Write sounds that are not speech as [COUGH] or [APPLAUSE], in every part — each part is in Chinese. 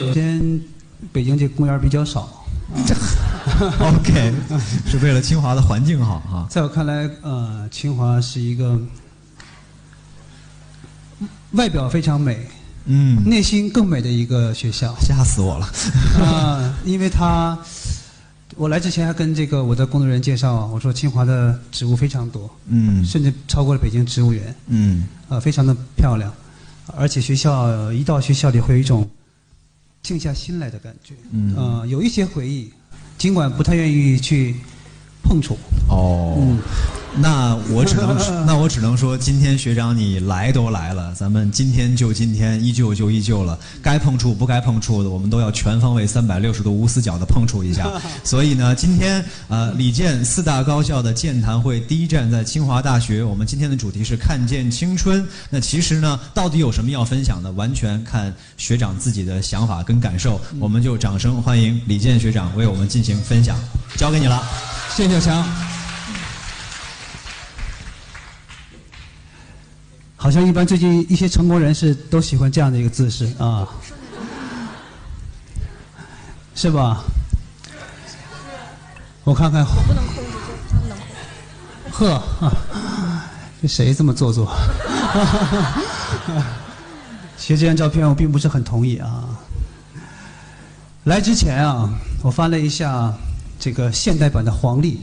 首先，北京这公园比较少。[LAUGHS] OK，是为了清华的环境好哈。在我看来，呃，清华是一个外表非常美，嗯，内心更美的一个学校。吓死我了。啊，因为它，我来之前还跟这个我的工作人员介绍，我说清华的植物非常多，嗯甚至超过了北京植物园，嗯呃，非常的漂亮，而且学校一到学校里会有一种静下心来的感觉，嗯。呃，有一些回忆，尽管不太愿意去碰触，哦，嗯那我只能，那我只能说，今天学长你来都来了，咱们今天就今天，依旧就依旧了。该碰触不该碰触的，我们都要全方位、三百六十度无死角的碰触一下。[LAUGHS] 所以呢，今天呃，李健四大高校的健谈会第一站在清华大学，我们今天的主题是看见青春。那其实呢，到底有什么要分享的，完全看学长自己的想法跟感受。我们就掌声欢迎李健学长为我们进行分享，交给你了。谢谢小强。好像一般最近一些成功人士都喜欢这样的一个姿势啊，是吧？我看看，不能控制，就他们能控制。呵，这谁这么做作？[LAUGHS] 其实这张照片我并不是很同意啊。来之前啊，我翻了一下这个现代版的黄历，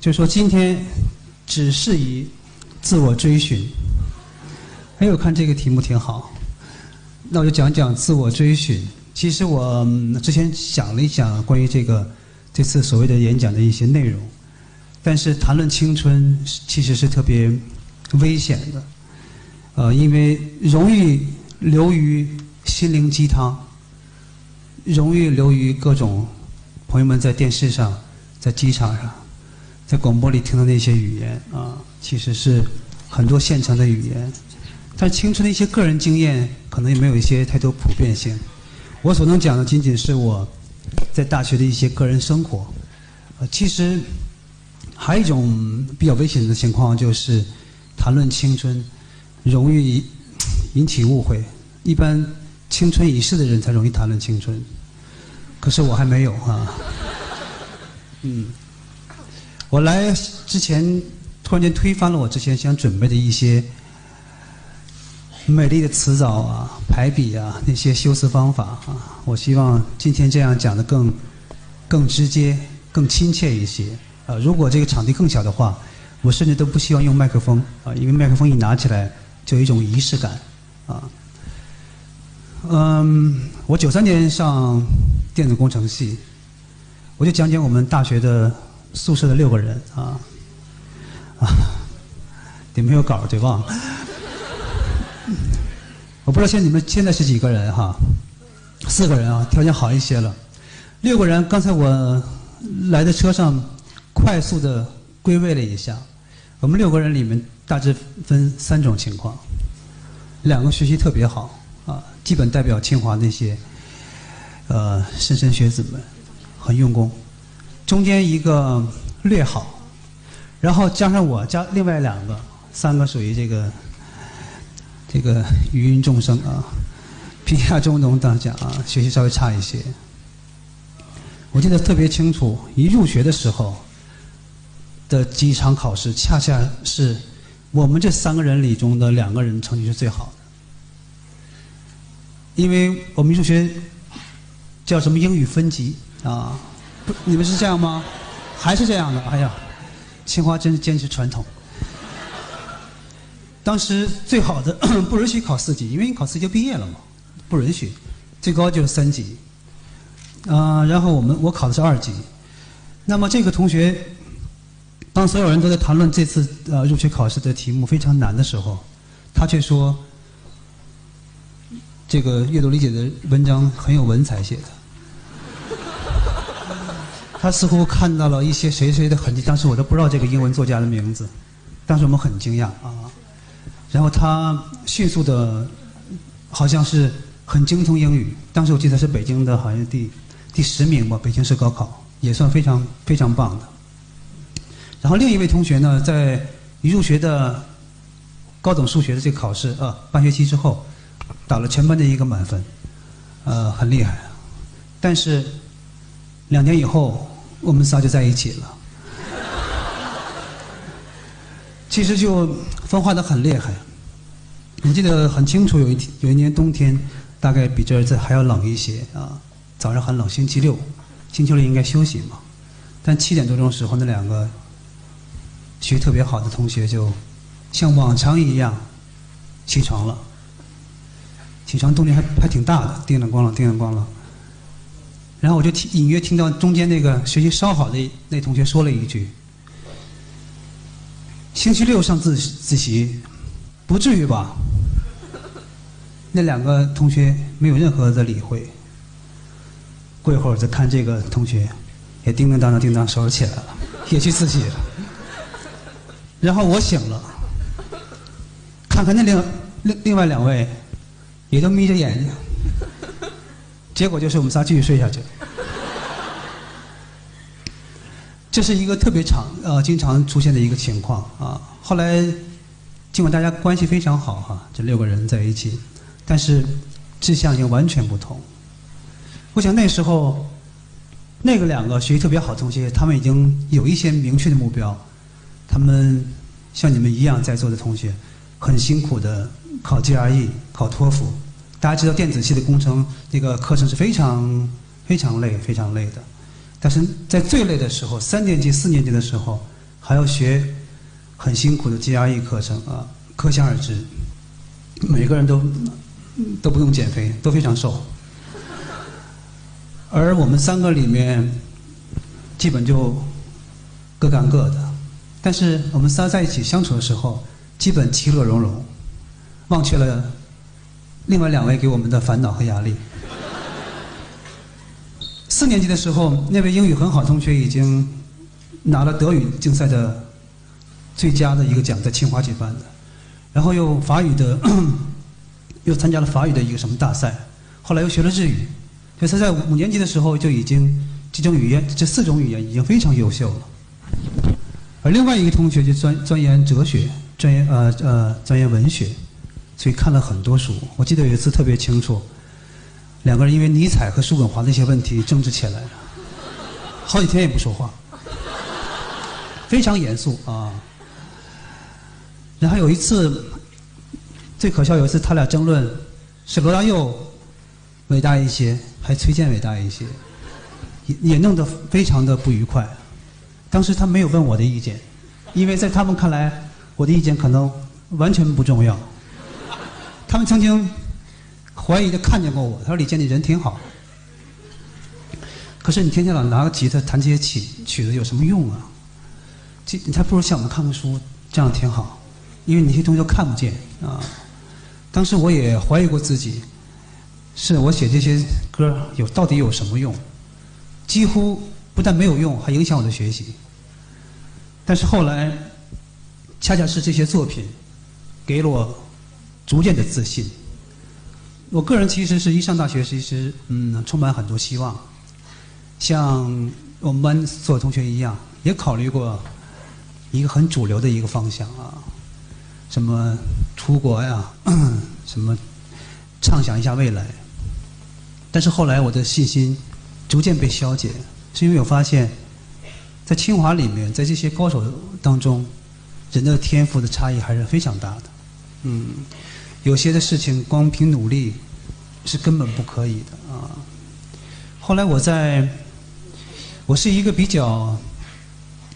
就说今天只适宜自我追寻。哎，我看这个题目挺好，那我就讲讲自我追寻。其实我之前想了一想关于这个这次所谓的演讲的一些内容，但是谈论青春其实是特别危险的，呃，因为容易流于心灵鸡汤，容易流于各种朋友们在电视上、在机场上、在广播里听到那些语言啊，其实是很多现成的语言，但青春的一些个人经验可能也没有一些太多普遍性。我所能讲的仅仅是我在大学的一些个人生活。呃，其实还有一种比较危险的情况，就是谈论青春容易引起误会。一般青春已逝的人才容易谈论青春，可是我还没有啊。嗯，我来之前突然间推翻了我之前想准备的一些美丽的词藻啊、排比啊那些修辞方法啊。我希望今天这样讲的更更直接、更亲切一些。呃，如果这个场地更小的话，我甚至都不希望用麦克风啊，因为麦克风一拿起来就有一种仪式感啊。嗯，我九三年上电子工程系，我就讲讲我们大学的宿舍的六个人啊啊，你没有稿对吧？我不知道现在你们现在是几个人哈？四个人啊，条件好一些了。六个人，刚才我来的车上快速的归位了一下，我们六个人里面大致分三种情况，两个学习特别好啊，基本代表清华那些呃莘莘学子们，很用功。中间一个略好，然后加上我加另外两个，三个属于这个这个芸芸众生啊，贫下中农当讲啊，学习稍微差一些。我记得特别清楚，一入学的时候的几场考试，恰恰是我们这三个人里中的两个人成绩是最好的，因为我们入学叫什么英语分级啊？不，你们是这样吗？还是这样的？哎呀，清华真是坚持传统。当时最好的 [CLEARS THROAT] 不允许考四级，因为你考四级就毕业了嘛，不允许，最高就是三级。啊、然后我们我考的是二级。那么这个同学，当所有人都在谈论这次呃入学考试的题目非常难的时候，他却说，这个阅读理解的文章很有文采写的。他似乎看到了一些谁谁的痕迹，当时我都不知道这个英文作家的名字，当时我们很惊讶啊。然后他迅速的，好像是很精通英语。当时我记得是北京的，好像第第十名吧，北京市高考也算非常非常棒的。然后另一位同学呢，在一入学的高等数学的这个考试啊，半学期之后，打了全班的一个满分。呃，很厉害。但是两年以后，我们仨就在一起了。其实就分化的很厉害。我记得很清楚，有一天有一年冬天，大概比这这还要冷一些啊。早上很冷，星期六，星期六应该休息嘛。但七点多钟时候，那两个学特别好的同学就像往常一样起床了。起床动静还还挺大的，叮当咣啷，叮当咣啷。然后我就听隐约听到中间那个学习稍好的那同学说了一句：“星期六上自自习，不至于吧？”那两个同学没有任何的理会。过一会儿再看这个同学，也叮叮当当叮当收拾起来了，也去自习了。然后我醒了，看看那另另另外两位。也都眯着眼睛，结果就是我们仨继续睡下去。这是一个特别常呃经常出现的一个情况啊。后来尽管大家关系非常好哈，这六个人在一起，但是志向已经完全不同。我想那时候那个两个学习特别好的同学，他们已经有一些明确的目标，他们像你们一样在座的同学，很辛苦的考 GRE、考托福。大家知道电子系的工程那个课程是非常非常累、非常累的，但是在最累的时候，三年级、四年级的时候，还要学很辛苦的 GRE 课程啊，可想而知，每个人都都不用减肥，都非常瘦。[LAUGHS] 而我们三个里面，基本就各干各的，但是我们仨在一起相处的时候，基本其乐融融，忘却了。另外两位给我们的烦恼和压力。四年级的时候，那位英语很好的同学已经拿了德语竞赛的最佳的一个奖，在清华举办的，然后又法语的，又参加了法语的一个什么大赛，后来又学了日语，所以他在五年级的时候就已经这种语言这四种语言已经非常优秀了。而另外一个同学就钻钻研哲学，钻研呃呃钻研文学。所以看了很多书，我记得有一次特别清楚，两个人因为尼采和叔本华的一些问题争执起来了，好几天也不说话，非常严肃啊。然后有一次，最可笑有一次他俩争论是罗大佑伟大一些，还崔健伟大一些，也也弄得非常的不愉快。当时他没有问我的意见，因为在他们看来，我的意见可能完全不重要。他们曾经怀疑的看见过我，他说：“李健，你人挺好，可是你天天老拿个吉他弹这些曲曲子有什么用啊？这你还不如像我们看看书，这样挺好，因为你些东西都看不见啊。”当时我也怀疑过自己，是我写这些歌有到底有什么用？几乎不但没有用，还影响我的学习。但是后来，恰恰是这些作品给了我。逐渐的自信。我个人其实是一上大学，其实嗯，充满很多希望。像我们班所有同学一样，也考虑过一个很主流的一个方向啊，什么出国呀，[CLEARS THROAT] 什么畅想一下未来。但是后来我的信心逐渐被消解，是因为我发现，在清华里面，在这些高手当中，人的天赋的差异还是非常大的。嗯。有些的事情光凭努力是根本不可以的啊。后来我在，我是一个比较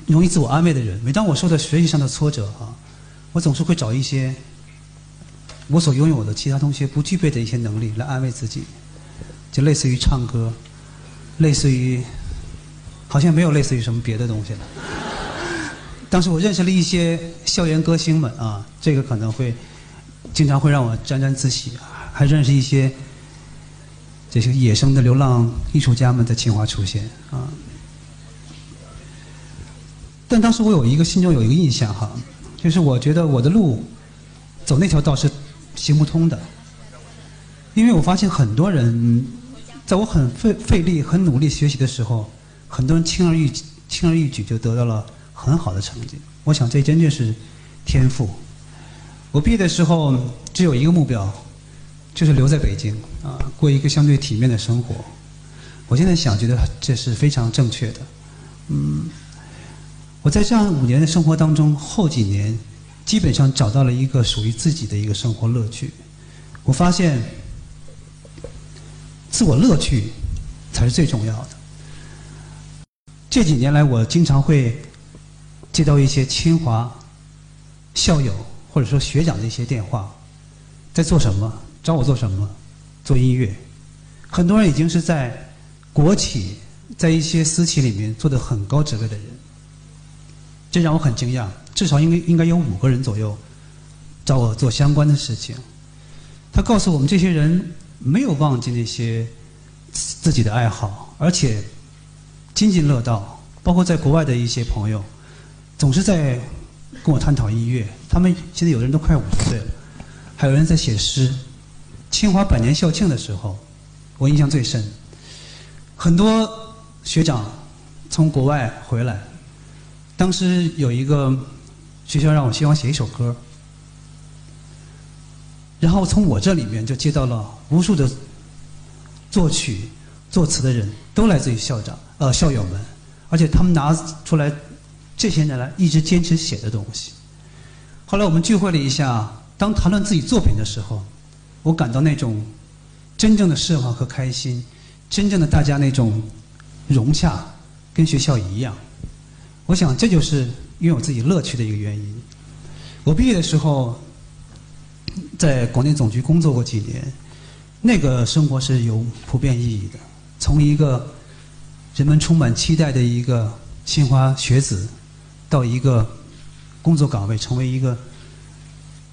容易自我安慰的人。每当我受到学习上的挫折啊，我总是会找一些我所拥有的其他同学不具备的一些能力来安慰自己，就类似于唱歌，类似于，好像没有类似于什么别的东西了。[LAUGHS] 当时我认识了一些校园歌星们啊，这个可能会。经常会让我沾沾自喜，还认识一些这些野生的流浪艺术家们在清华出现啊。但当时我有一个心中有一个印象哈，就是我觉得我的路走那条道是行不通的，因为我发现很多人在我很费费力、很努力学习的时候，很多人轻而易轻而易举就得到了很好的成绩。我想这真就是天赋。我毕业的时候只有一个目标，就是留在北京啊，过一个相对体面的生活。我现在想，觉得这是非常正确的。嗯，我在这样五年的生活当中，后几年基本上找到了一个属于自己的一个生活乐趣。我发现，自我乐趣才是最重要的。这几年来，我经常会接到一些清华校友或者说学长的一些电话，在做什么？找我做什么？做音乐。很多人已经是在国企，在一些私企里面做的很高职位的人，这让我很惊讶。至少应该应该有五个人左右找我做相关的事情。他告诉我们，这些人没有忘记那些自己的爱好，而且津津乐道。包括在国外的一些朋友，总是在跟我探讨音乐。他们现在有的人都快五十岁了，还有人在写诗。清华百年校庆的时候，我印象最深。很多学长从国外回来，当时有一个学校让我希望写一首歌。然后从我这里面就接到了无数的作曲、作词的人，都来自于校长、呃校友们，而且他们拿出来这些年来一直坚持写的东西。后来我们聚会了一下，当谈论自己作品的时候，我感到那种真正的释怀和开心，真正的大家那种融洽，跟学校一样。我想这就是拥有自己乐趣的一个原因。我毕业的时候。在广电总局工作过几年，那个生活是有普遍意义的。从一个人们充满期待的一个清华学子，到一个工作岗位，成为一个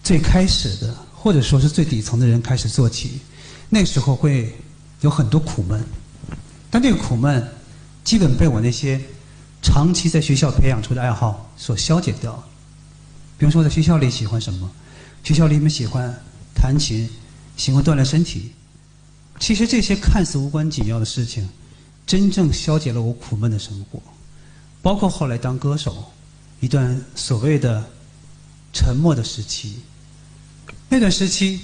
最开始的，或者说是最底层的人开始做起，那时候会有很多苦闷，但这个苦闷基本被我那些长期在学校培养出的爱好所消解掉。比如说，在学校里喜欢什么？学校里面喜欢弹琴，喜欢锻炼身体。其实这些看似无关紧要的事情，真正消解了我苦闷的生活。包括后来当歌手，一段所谓的沉默的时期。那段时期，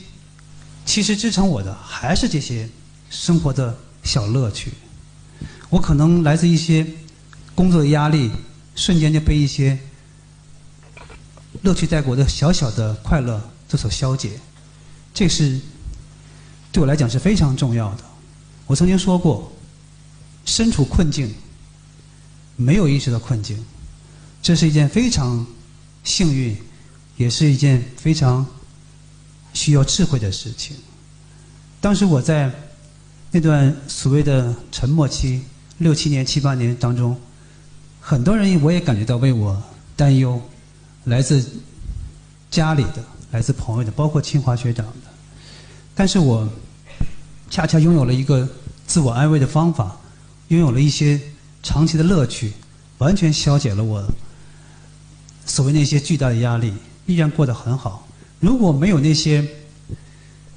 其实支撑我的还是这些生活的小乐趣。我可能来自一些工作的压力，瞬间就被一些。乐趣带给我的小小的快乐，这所消解，这是对我来讲是非常重要的。我曾经说过，身处困境，没有意识到困境，这是一件非常幸运，也是一件非常需要智慧的事情。当时我在那段所谓的沉默期，六七年、七八年当中，很多人我也感觉到为我担忧。来自家里的，来自朋友的，包括清华学长的，但是我恰恰拥有了一个自我安慰的方法，拥有了一些长期的乐趣，完全消解了我所谓那些巨大的压力，依然过得很好。如果没有那些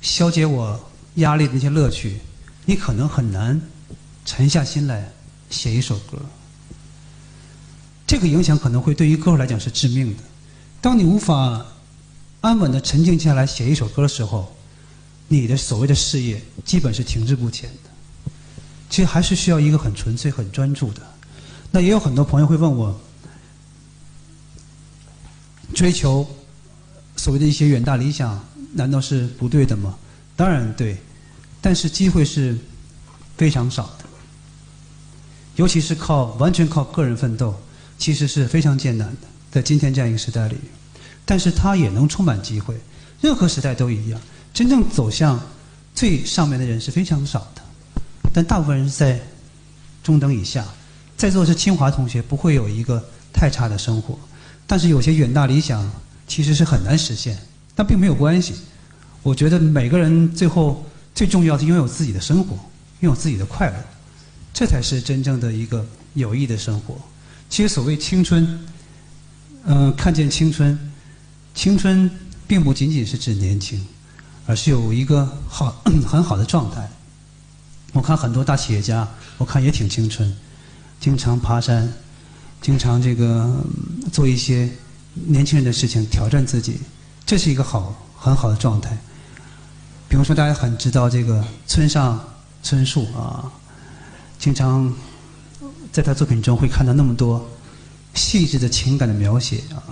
消解我压力的那些乐趣，你可能很难沉下心来写一首歌。这个影响可能会对于歌手来讲是致命的。当你无法安稳的沉静下来写一首歌的时候，你的所谓的事业基本是停滞不前的。其实还是需要一个很纯粹、很专注的。那也有很多朋友会问我，追求所谓的一些远大理想，难道是不对的吗？当然对，但是机会是非常少的，尤其是靠完全靠个人奋斗，其实是非常艰难的。在今天这样一个时代里，但是它也能充满机会。任何时代都一样，真正走向最上面的人是非常少的，但大部分人是在中等以下。在座是清华同学，不会有一个太差的生活。但是有些远大理想其实是很难实现，但并没有关系。我觉得每个人最后最重要的拥有自己的生活，拥有自己的快乐，这才是真正的一个有益的生活。其实所谓青春。嗯，看见青春，青春并不仅仅是指年轻，而是有一个好 [CLEARS THROAT] 很好的状态。我看很多大企业家，我看也挺青春，经常爬山，经常这个做一些年轻人的事情，挑战自己，这是一个好很好的状态。比如说大家很知道这个村上春树啊，经常在他作品中会看到那么多细致的情感的描写啊，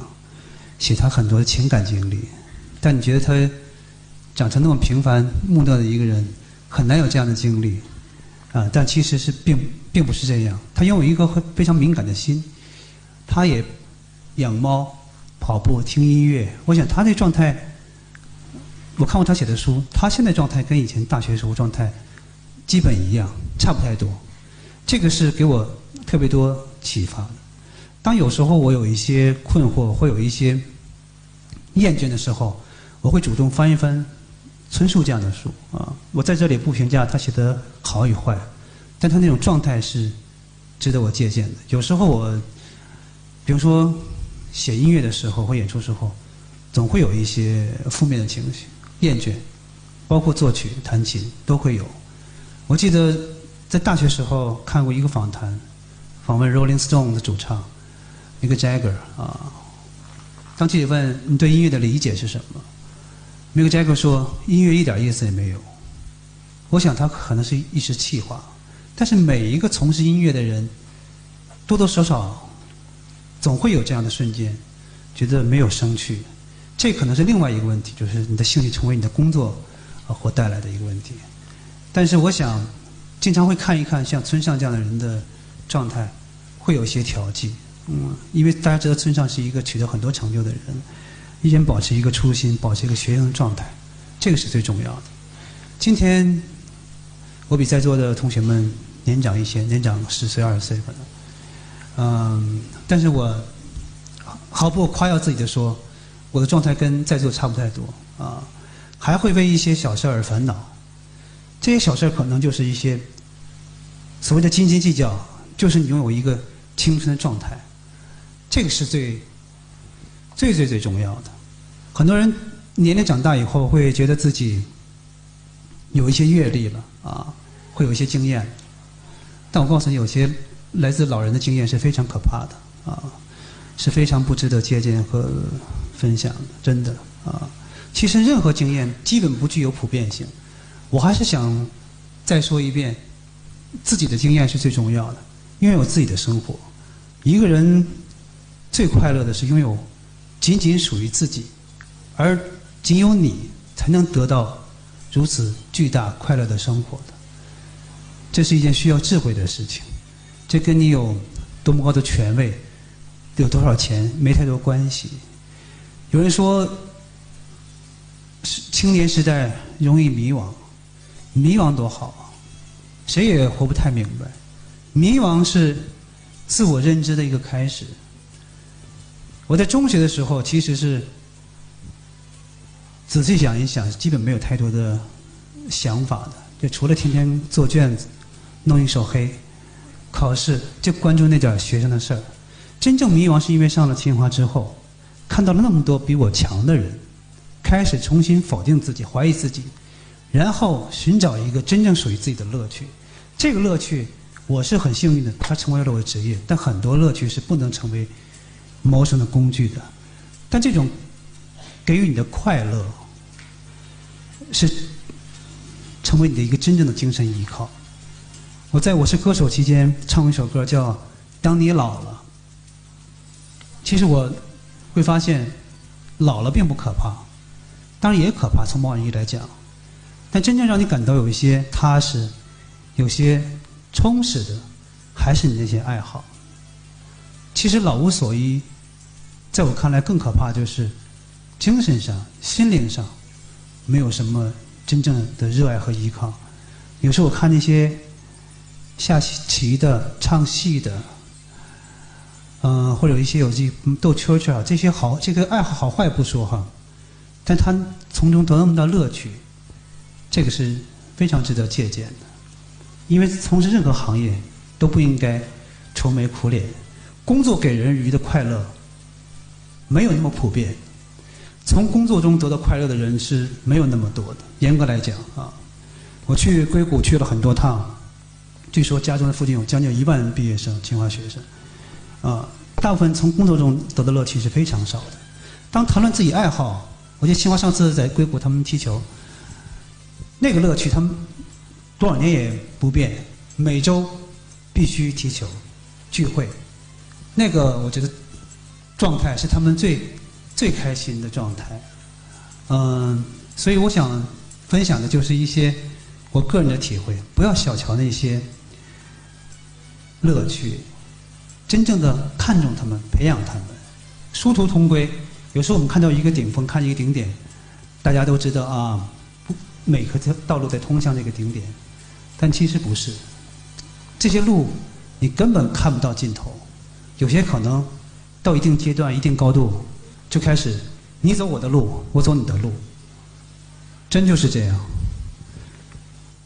写他很多的情感经历。但你觉得他长成那么平凡木讷的一个人，很难有这样的经历啊？但其实是并并不是这样，他拥有一个非常敏感的心，他也养猫、跑步、听音乐。我想他那状态，我看过他写的书，他现在状态跟以前大学时候状态基本一样，差不太多。这个是给我特别多启发的。当有时候我有一些困惑，会有一些厌倦的时候，我会主动翻一翻春树这样的书啊。我在这里不评价他写的好与坏，但他那种状态是值得我借鉴的。有时候我，比如说写音乐的时候或演出时候，总会有一些负面的情绪，厌倦，包括作曲、弹琴都会有。我记得在大学时候看过一个访谈，访问 Rolling Stone 的主唱一个 Jagger 啊。当记者问你对音乐的理解是什么，那个 Jagger 说音乐一点意思也没有。我想他可能是一时气话，但是每一个从事音乐的人，多多少少总会有这样的瞬间，觉得没有生趣。这可能是另外一个问题，就是你的兴趣成为你的工作啊或带来的一个问题。但是我想，经常会看一看像村上这样的人的状态，会有一些调剂。嗯，因为大家知道村上是一个取得很多成就的人，依然保持一个初心，保持一个学生状态，这个是最重要的。今天我比在座的同学们年长一些，年长十岁二十岁可能。嗯，但是我毫不夸耀自己的说，我的状态跟在座差不太多啊，还会为一些小事而烦恼。这些小事可能就是一些所谓的斤斤计较，就是你拥有一个青春的状态，这个是最最最最重要的。很多人年龄长大以后会觉得自己有一些阅历了啊，会有一些经验，但我告诉你，有些来自老人的经验是非常可怕的啊，是非常不值得借鉴和分享的，真的啊。其实任何经验基本不具有普遍性。我还是想再说一遍，自己的经验是最重要的，拥有自己的生活。一个人最快乐的是拥有仅仅属于自己，而仅有你才能得到如此巨大快乐的生活的。这是一件需要智慧的事情，这跟你有多么高的权位、有多少钱没太多关系。有人说，青年时代容易迷惘。迷惘多好！谁也活不太明白。迷惘是自我认知的一个开始。我在中学的时候，其实是仔细想一想，基本没有太多的想法的，就除了天天做卷子、弄一手黑、考试，就关注那点学生的事儿。真正迷茫是因为上了清华之后，看到了那么多比我强的人，开始重新否定自己、怀疑自己。然后寻找一个真正属于自己的乐趣，这个乐趣我是很幸运的，它成为了我的职业。但很多乐趣是不能成为谋生的工具的。但这种给予你的快乐，是成为你的一个真正的精神依靠。我在我是歌手期间唱过一首歌，叫《当你老了》。其实我会发现，老了并不可怕，当然也可怕。从某种意义来讲。但真正让你感到有一些踏实、有些充实的，还是你那些爱好。其实老无所依，在我看来更可怕，就是精神上、心灵上没有什么真正的热爱和依靠。有时候我看那些下棋的、唱戏的，嗯，或者一些有这斗蛐蛐啊，这些好，这个爱好好坏不说哈，但他从中得那么大乐趣。这个是非常值得借鉴的，因为从事任何行业都不应该愁眉苦脸。工作给人鱼的快乐没有那么普遍，从工作中得到快乐的人是没有那么多的。严格来讲啊，我去硅谷去了很多趟，据说家中的附近有将近一万毕业生、清华学生，啊，大部分从工作中得到乐趣是非常少的。当谈论自己爱好，我记得清华上次在硅谷他们踢球。那个乐趣他们多少年也不变，每周必须踢球、聚会，那个我觉得状态是他们最最开心的状态。嗯，所以我想分享的就是一些我个人的体会，不要小瞧那些乐趣，真正的看重他们，培养他们，殊途同归。有时候我们看到一个顶峰，看一个顶点，大家都知道啊，不每个道路在通向这个顶点，但其实不是。这些路你根本看不到尽头，有些可能到一定阶段、一定高度就开始你走我的路，我走你的路，真就是这样。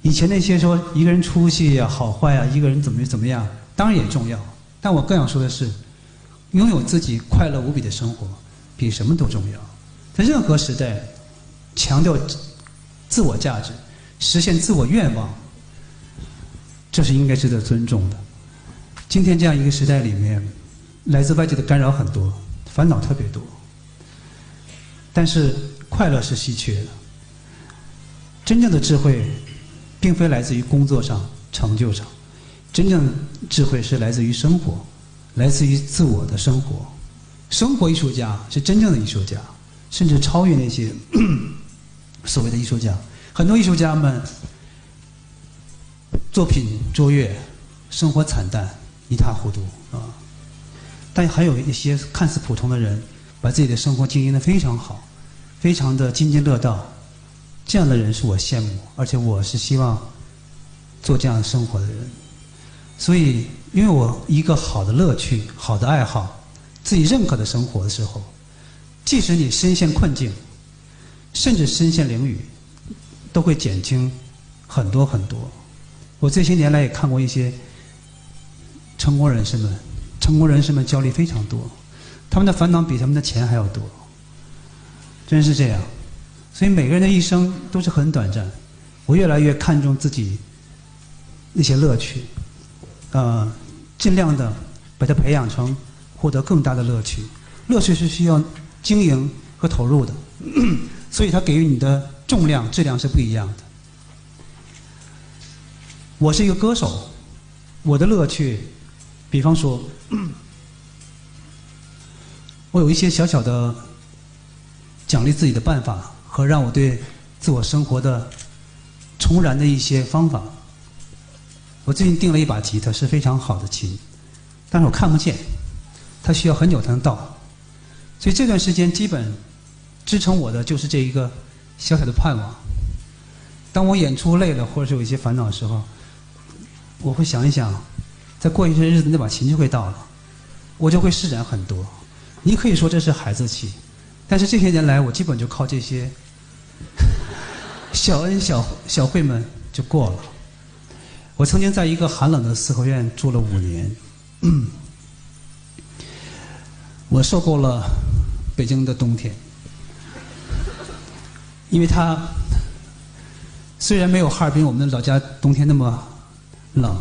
以前那些说一个人出息呀、好坏呀、一个人怎么怎么样，当然也重要，但我更想说的是，拥有自己快乐无比的生活。比什么都重要，在任何时代，强调自我价值、实现自我愿望，这是应该值得尊重的。今天这样一个时代里面，来自外界的干扰很多，烦恼特别多，但是快乐是稀缺的。真正的智慧，并非来自于工作上、成就上，真正智慧是来自于生活，来自于自我的生活。生活艺术家是真正的艺术家，甚至超越那些 [COUGHS] 所谓的艺术家。很多艺术家们作品卓越，生活惨淡，一塌糊涂啊。但还有一些看似普通的人，把自己的生活经营的非常好，非常的津津乐道。这样的人是我羡慕，而且我是希望做这样生活的人。所以，因为我一个好的乐趣，好的爱好。自己认可的生活的时候，即使你身陷困境，甚至身陷囹圄，都会减轻很多很多。我这些年来也看过一些成功人士们，成功人士们焦虑非常多，他们的烦恼比他们的钱还要多，真是这样。所以每个人的一生都是很短暂。我越来越看重自己那些乐趣，呃，尽量的把它培养成。获得更大的乐趣，乐趣是需要经营和投入的，[CLEARS THROAT] 所以它给予你的重量、质量是不一样的。我是一个歌手，我的乐趣，比方说，[CLEARS THROAT] 我有一些小小的奖励自己的办法和让我对自我生活的重燃的一些方法。我最近订了一把吉他，是非常好的琴，但是我看不见。它需要很久才能到，所以这段时间基本支撑我的就是这一个小小的盼望。当我演出累了或者是有一些烦恼的时候，我会想一想，再过一些日子那把琴就会到了，我就会施展很多。你可以说这是孩子气，但是这些年来我基本就靠这些 [LAUGHS] 小恩小小惠们就过了。我曾经在一个寒冷的四合院住了五年。[CLEARS THROAT] 我受够了北京的冬天，因为它虽然没有哈尔滨我们的老家冬天那么冷，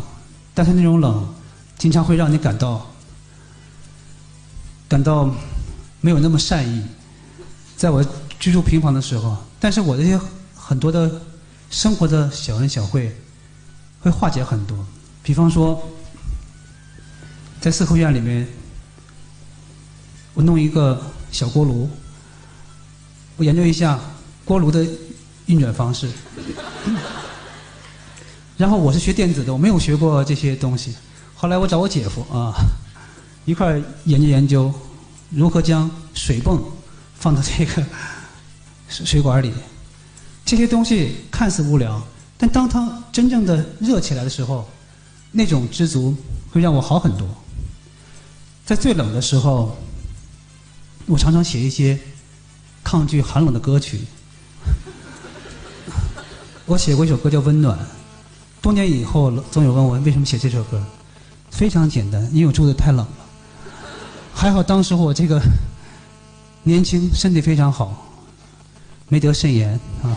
但是那种冷经常会让你感到感到没有那么善意。在我居住平房的时候，但是我这些很多的生活的小恩小惠会化解很多。比方说，在四合院里面。我弄一个小锅炉，我研究一下锅炉的运转方式。[LAUGHS] 然后我是学电子的，我没有学过这些东西。后来我找我姐夫啊，一块研究研究如何将水泵放到这个水水管里。这些东西看似无聊，但当它真正的热起来的时候，那种知足会让我好很多。在最冷的时候。我常常写一些抗拒寒冷的歌曲。[LAUGHS] 我写过一首歌叫《温暖》，多年以后，总有问我为什么写这首歌。非常简单，因为我住的太冷了。还好当时我这个年轻，身体非常好，没得肾炎啊。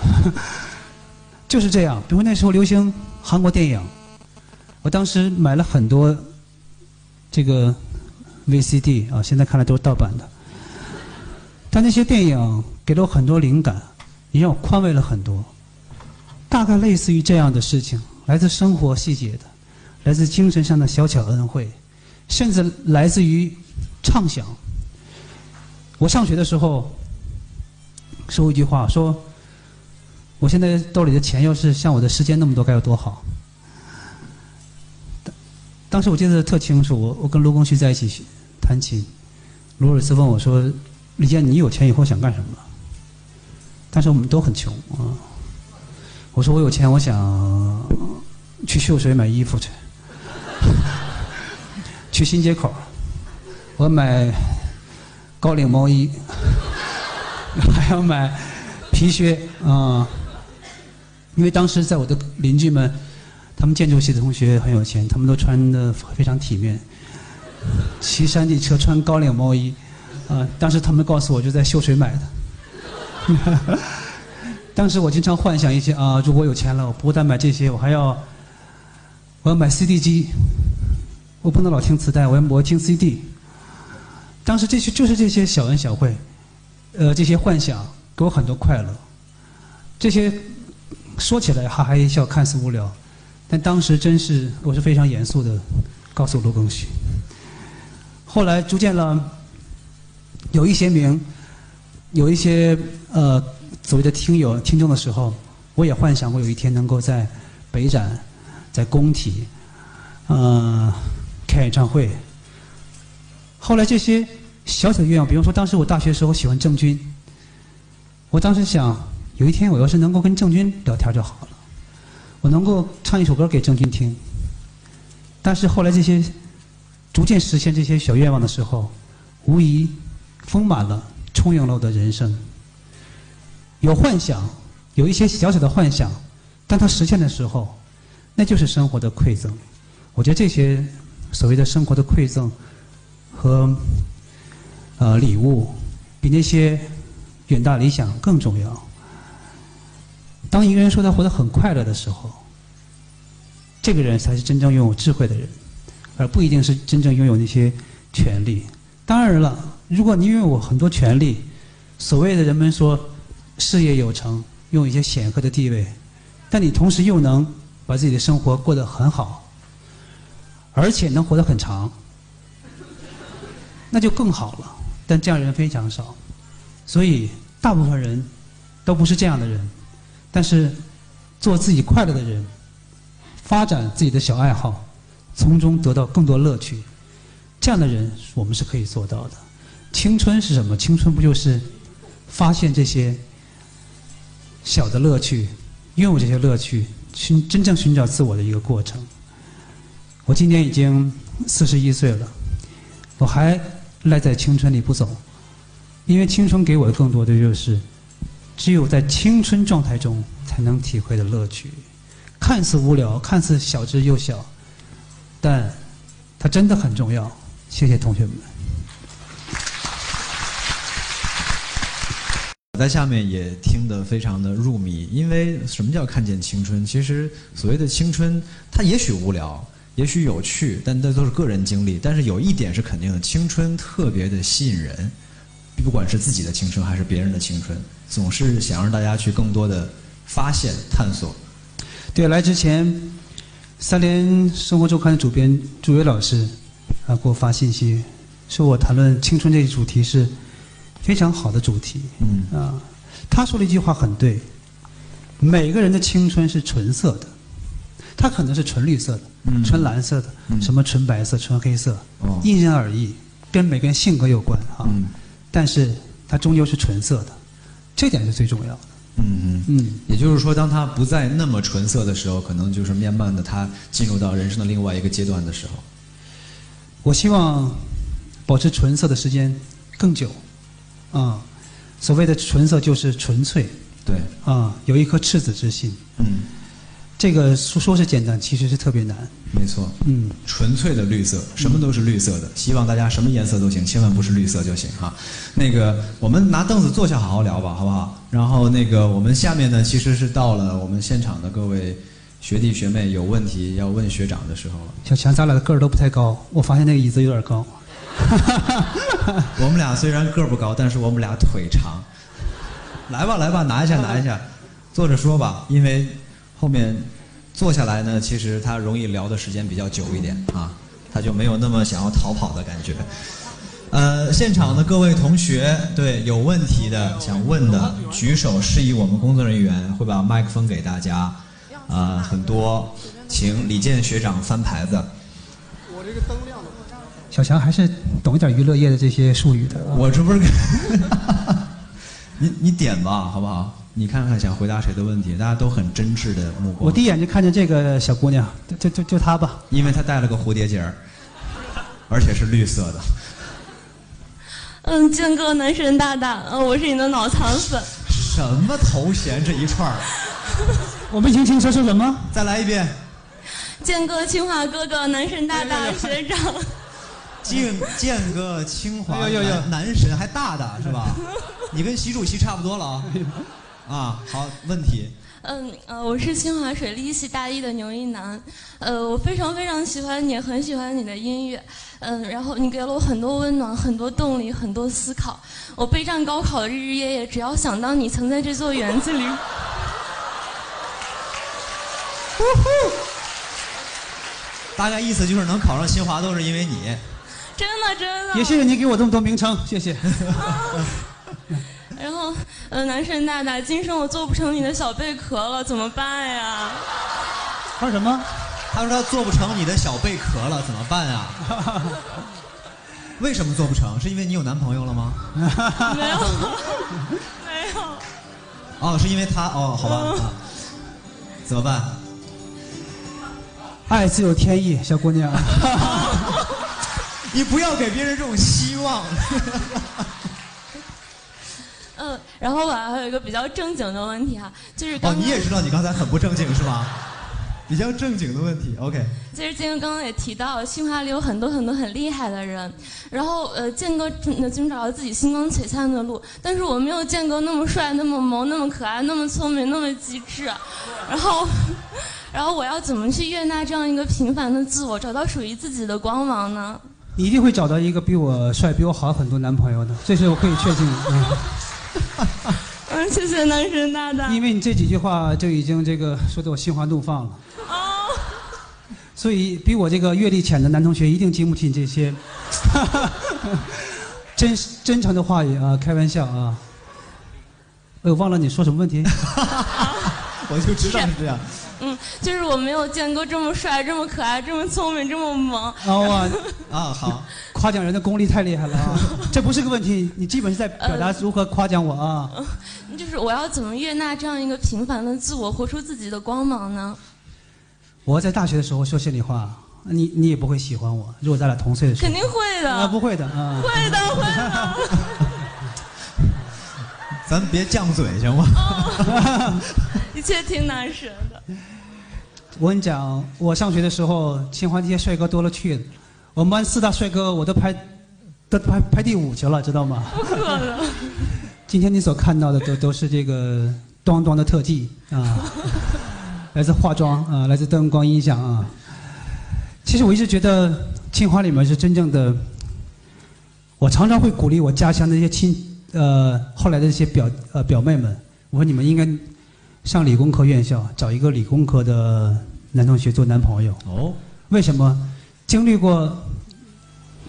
就是这样。比如那时候流行韩国电影，我当时买了很多这个 VCD 啊，现在看来都是盗版的。但那些电影给了我很多灵感，也让我宽慰了很多。大。概类似于这样的事情，来自生活细节的，来自精神上的小巧恩惠，甚至来自于畅想。我上学的时候说过一句话，说我现在兜里的钱要是像我的时间那么多，该有多好。当当时我记得特清楚，我我跟卢庚戌在一起弹琴，卢尔斯问我说：“李健，你有钱以后想干什么？”但是我们都很穷啊。我说我有钱，我想去秀水买衣服去，[LAUGHS] 去新街口，我买高领毛衣，[LAUGHS] 还要买皮靴啊。因为当时在我的邻居们，他们建筑系的同学很有钱，他们都穿的非常体面，骑山地车，穿高领毛衣，啊，当时他们告诉我就在秀水买的。[LAUGHS] 当时我经常幻想一些啊，如果有钱了，我不但买这些，我还要我要买 CD 机，我不能老听磁带，我要我要听 CD。当时这些就是这些小恩小惠，呃，这些幻想给我很多快乐。这些说起来哈哈一笑，看似无聊，但当时真是我是非常严肃的告诉卢庚戌。后来逐渐了，有一些名，有一些呃所谓的听友听众的时候，我也幻想过有一天能够在北展、在工体，呃开演唱会。后来这些小小的愿望，比如说当时我大学时候喜欢郑钧，我当时想有一天我要是能够跟郑钧聊天就好了，我能够唱一首歌给郑钧听。但是后来这些逐渐实现这些小愿望的时候，无疑丰满了、充盈了我的人生。有幻想，有一些小小的幻想，当它实现的时候，那就是生活的馈赠。我觉得这些所谓的生活的馈赠和呃礼物，比那些远大理想更重要。当一个人说他活得很快乐的时候，这个人才是真正拥有智慧的人，而不一定是真正拥有那些权利。当然了，如果你拥有很多权利，所谓的人们说事业有成，拥有一些显赫的地位，但你同时又能把自己的生活过得很好，而且能活得很长，那就更好了。但这样人非常少，所以大部分人都不是这样的人。但是，做自己快乐的人，发展自己的小爱好，从中得到更多乐趣，这样的人我们是可以做到的。青春是什么？青春不就是发现这些小的乐趣，拥有这些乐趣，寻真正寻找自我的一个过程。我今年已经四十一岁了，我还赖在青春里不走，因为青春给我的更多的就是。只有在青春状态中才能体会的乐趣，看似无聊，看似小之又小，但它真的很重要。谢谢同学们。我在下面也听得非常的入迷，因为什么叫看见青春？其实所谓的青春，它也许无聊，也许有趣，但那都是个人经历。但是有一点是肯定的，青春特别的吸引人，不管是自己的青春还是别人的青春，总是想让大家去更多的发现、探索。对，来之前，三联生活周刊的主编朱伟老师啊给我发信息，说我谈论青春这一主题是非常好的主题。嗯啊，他说了一句话很对，每个人的青春是纯色的，它可能是纯绿色的、嗯纯蓝色的、嗯什么纯白色、纯黑色，哦因人而异，跟每个人性格有关啊。嗯但是它终究是纯色的，这点是最重要的。嗯嗯。嗯，也就是说，当他不再那么纯色的时候，可能就是慢慢的，他进入到人生的另外一个阶段的时候。我希望保持纯色的时间更久。啊、所谓的纯色就是纯粹对，啊、有一颗赤子之心。嗯，这个说说是简单，其实是特别难。没错。嗯，纯粹的绿色，什么都是绿色的。希望大家什么颜色都行，千万不是绿色就行哈。那个，我们拿凳子坐下好好聊吧，好不好？然后那个，我们下面呢，其实是到了我们现场的各位学弟学妹有问题要问学长的时候了。小强，咱俩的个儿都不太高，我发现那个椅子有点高。我们俩虽然个儿不高，但是我们俩腿长。来吧，来吧，拿一下，拿一下，坐着说吧，因为后面坐下来呢，其实他容易聊的时间比较久一点啊，他就没有那么想要逃跑的感觉。呃，现场的各位同学，对有问题的想问的举手，示意我们工作人员会把麦克风给大家。啊、很多，请李健学长翻牌子。我这个灯亮了小强还是懂一点娱乐业的这些术语的。我这不是，[LAUGHS] 你你点吧，好不好？你看看想回答谁的问题，大家都很真挚的目光。我第一眼就看见这个小姑娘，就就就她吧。因为她戴了个蝴蝶结儿，而且是绿色的。嗯，建哥，男神大大，嗯，我是你的脑残粉。什么头衔这一串儿？[LAUGHS] 我没听清说说什么？再来一遍。建哥，清华哥哥，男神大大，学长。建建哥，清华哎呦呦呦男男神还大大是吧？你跟习主席差不多了啊。啊，好，问题。嗯呃，我是清华水利系大一的牛一楠，呃，我非常非常喜欢你，很喜欢你的音乐，嗯，然后你给了我很多温暖，很多动力，很多思考。我备战高考的日日夜夜，只要想到你曾在这座园子里，大概意思就是能考上清华都是因为你。真的真的。也谢谢你给我这么多名称，谢谢。然后，呃，男神大大，今生我做不成你的小贝壳了，怎么办呀？他说什么？他说他做不成你的小贝壳了，怎么办啊？[LAUGHS] 为什么做不成？是因为你有男朋友了吗？没有，没有。哦，是因为他哦，好吧。啊怎么办？爱自有天意，小姑娘。[LAUGHS] 你不要给别人这种希望。嗯，然后我还有一个比较正经的问题哈，就是刚哦，你也知道你刚才很不正经是吧？比较正经的问题，OK。其实建哥刚刚也提到，清华里有很多很多很厉害的人，然后呃，建哥真经找到自己星光璀璨的路，但是我没有建哥那么帅、那么萌、那么可爱、那么聪明、那么机智，然后，[LAUGHS] 然后我要怎么去悦纳这样一个平凡的自我，找到属于自己的光芒呢？你一定会找到一个比我帅、比我好很多男朋友的，这是我可以确定的。嗯 [LAUGHS] [LAUGHS] 嗯，谢谢男神大大。因为你这几句话就已经这个说的我心花怒放了。哦，所以比我这个阅历浅的男同学一定经不起这些 [LAUGHS] 真真诚的话语啊，开玩笑啊。我忘了你说什么问题？[LAUGHS] 我就知道是这样。嗯，就是我没有见过这么帅、这么可爱、这么聪明、这么萌。啊，我啊，好，夸奖人的功力太厉害了啊！[LAUGHS] 这不是个问题，你基本是在表达如何夸奖我啊。就是我要怎么悦纳这样一个平凡的自我，活出自己的光芒呢？我在大学的时候说心里话，你你也不会喜欢我。如果咱俩同岁的时候，肯定会的。啊，不会的啊。会的，[LAUGHS] 会的。咱别犟嘴行吗？[LAUGHS] 哦一切听男神的。我跟你讲，我上学的时候，清华那些帅哥多了去了，我们班四大帅哥我都排，都排排第五去了，知道吗？不可能。今天你所看到的都都是这个端端的特技啊，[LAUGHS] 来自化妆啊，来自灯光音响啊。其实我一直觉得清华里面是真正的，我常常会鼓励我家乡的一些亲呃后来的这些表呃表妹们，我说你们应该上理工科院校，找一个理工科的男同学做男朋友。哦，为什么？经历过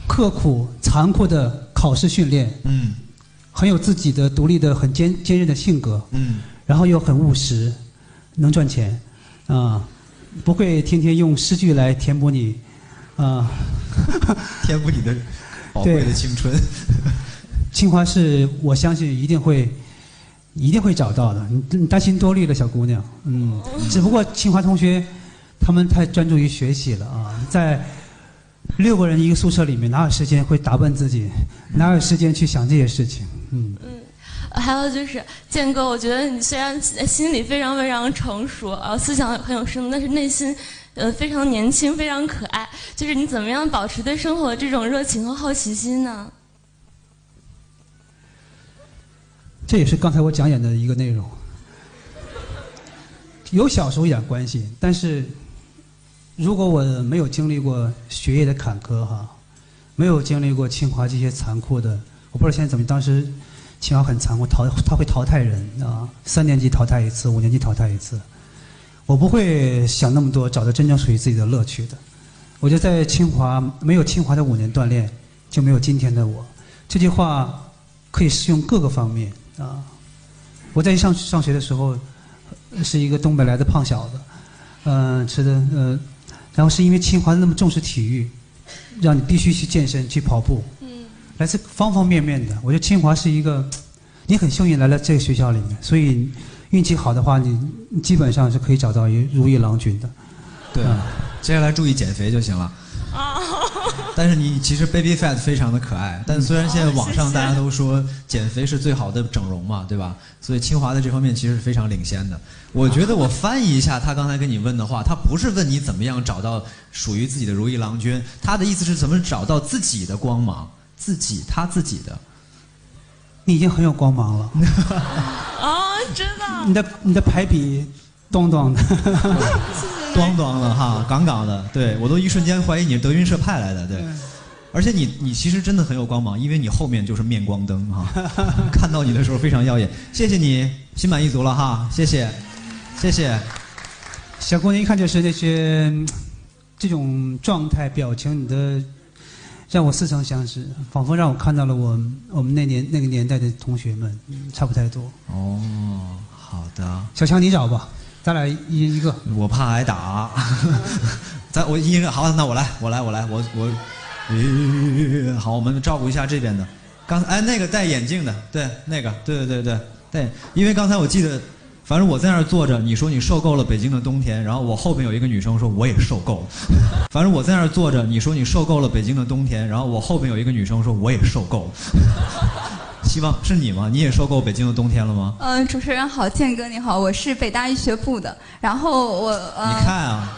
刻苦残酷的考试训练，嗯很有自己的独立的、很坚坚韧的性格，嗯，然后又很务实，能赚钱，啊，不会天天用诗句来填补你，啊，[LAUGHS] 填补你的宝贵的青春。清华 [LAUGHS] 是我相信一定会，一定会找到的。你你担心多虑了，小姑娘，嗯，只不过清华同学他们太专注于学习了啊，在六个人一个宿舍里面，哪有时间会打扮自己，哪有时间去想这些事情，嗯。还有就是建哥，我觉得你虽然心里非常非常成熟，啊，思想很有深度，但是内心，呃，非常年轻，非常可爱。就是你怎么样保持对生活的这种热情和好奇心呢？这也是刚才我讲演的一个内容，有小时候一点关系，但是如果我没有经历过学业的坎坷哈，没有经历过清华这些残酷的，我不知道现在怎么，当时清华很残酷，淘他会淘汰人啊，三年级淘汰一次，五年级淘汰一次，我不会想那么多，找到真正属于自己的乐趣的。我觉得在清华没有清华的五年锻炼，就没有今天的我。这句话可以适用各个方面啊。我在上上学的时候是一个东北来的胖小子，嗯、吃的呃，然后是因为清华那么重视体育，让你必须去健身去跑步，嗯，来自方方面面的。我觉得清华是一个，你很幸运来了这个学校里面，所以运气好的话，你你基本上是可以找到一如意郎君的。对啊，接下来注意减肥就行了。啊，但是你其实 baby fat 非常的可爱，但虽然现在网上大家都说减肥是最好的整容嘛，对吧？所以清华在这方面其实是非常领先的。我觉得我翻译一下他刚才跟你问的话，他不是问你怎么样找到属于自己的如意郎君，他的意思是怎么找到自己的光芒，自己他自己的。你已经很有光芒了，[LAUGHS] 哦，真的，你的你的排比咚咚的。[LAUGHS] [LAUGHS] 咣咣的哈，杠杠的，对我都一瞬间怀疑你是德云社派来的，对。而且你你其实真的很有光芒，因为你后面就是面光灯哈，[LAUGHS] 看到你的时候非常耀眼。谢谢你，心满意足了哈，谢谢，谢谢。小姑娘一看就是那些嗯这种状态、表情，你的让我似曾相识，仿佛让我看到了我我们那年那个年代的同学们，嗯差不太多。哦，好的，小强你找吧，咱俩一人一个。我怕挨打。[LAUGHS] 咱我一人好，那我来，我来，我来，我我，好，我们照顾一下这边的。刚哎，那个戴眼镜的，对，那个，对对对对对，因为刚才我记得，反正我在那儿坐着，你说你受够了北京的冬天，然后我后边有一个女生说我也受够了。反正我在那儿坐着，你说你受够了北京的冬天，然后我后边有一个女生说我也受够了。希望是你吗？你也受够北京的冬天了吗？嗯，主持人好，建哥你好，我是北大医学部的。然后我呃，你看啊，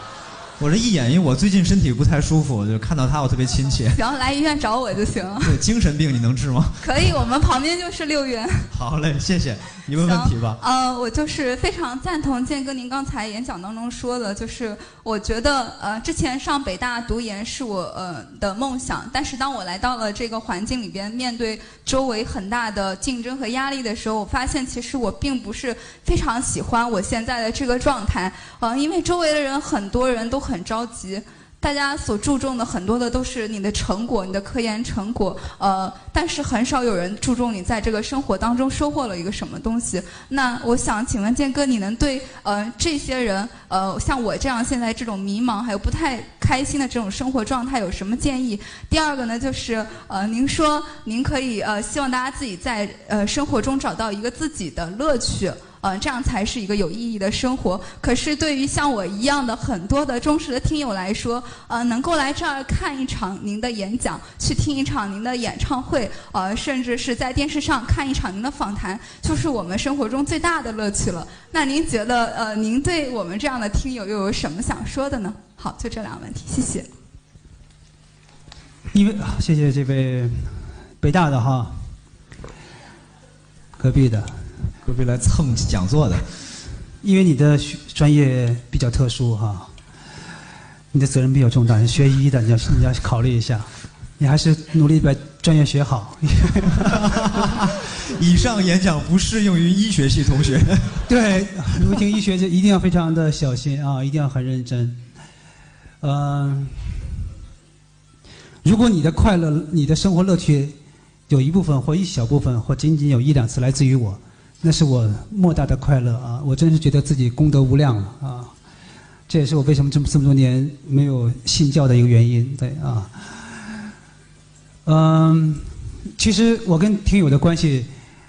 我这一眼，因为我最近身体不太舒服，就看到他我特别亲切。[LAUGHS] 行，来医院找我就行了。[LAUGHS] 对，精神病你能治吗？[LAUGHS] 可以，我们旁边就是六院。好嘞，谢谢。你问问题吧。呃，我就是非常赞同建哥您刚才演讲当中说的，就是我觉得呃，之前上北大读研是我呃的梦想，但是当我来到了这个环境里边，面对周围很大的竞争和压力的时候，我发现其实我并不是非常喜欢我现在的这个状态，呃，因为周围的人很多人都很很着急。大家所注重的很多的都是你的成果，你的科研成果，呃，但是很少有人注重你在这个生活当中收获了一个什么东西。那我想请问建哥，你能对呃这些人，呃像我这样现在这种迷茫还有不太开心的这种生活状态有什么建议？第二个呢，就是呃您说您可以呃希望大家自己在呃生活中找到一个自己的乐趣。呃，这样才是一个有意义的生活。可是对于像我一样的很多的忠实的听友来说，呃，能够来这儿看一场您的演讲，去听一场您的演唱会，呃，甚至是在电视上看一场您的访谈，就是我们生活中最大的乐趣了。那您觉得，呃，您对我们这样的听友又有什么想说的呢？好，就这两个问题，谢谢。因为谢谢这位北大的哈，隔壁的，隔壁来蹭讲座的，因为你的专业比较特殊哈，你的责任比较重大，你学医的，你要你要考虑一下，你还是努力把专业学好。[LAUGHS] 以上演讲不适用于医学系同学。[LAUGHS] 对，如果听医学就一定要非常的小心啊，一定要很认真。嗯、如果你的快乐、你的生活乐趣有一部分或一小部分或仅仅有一两次来自于我，那是我莫大的快乐啊！我真是觉得自己功德无量了啊！这也是我为什么这么这么多年没有信教的一个原因，对啊。嗯，其实我跟听友的关系，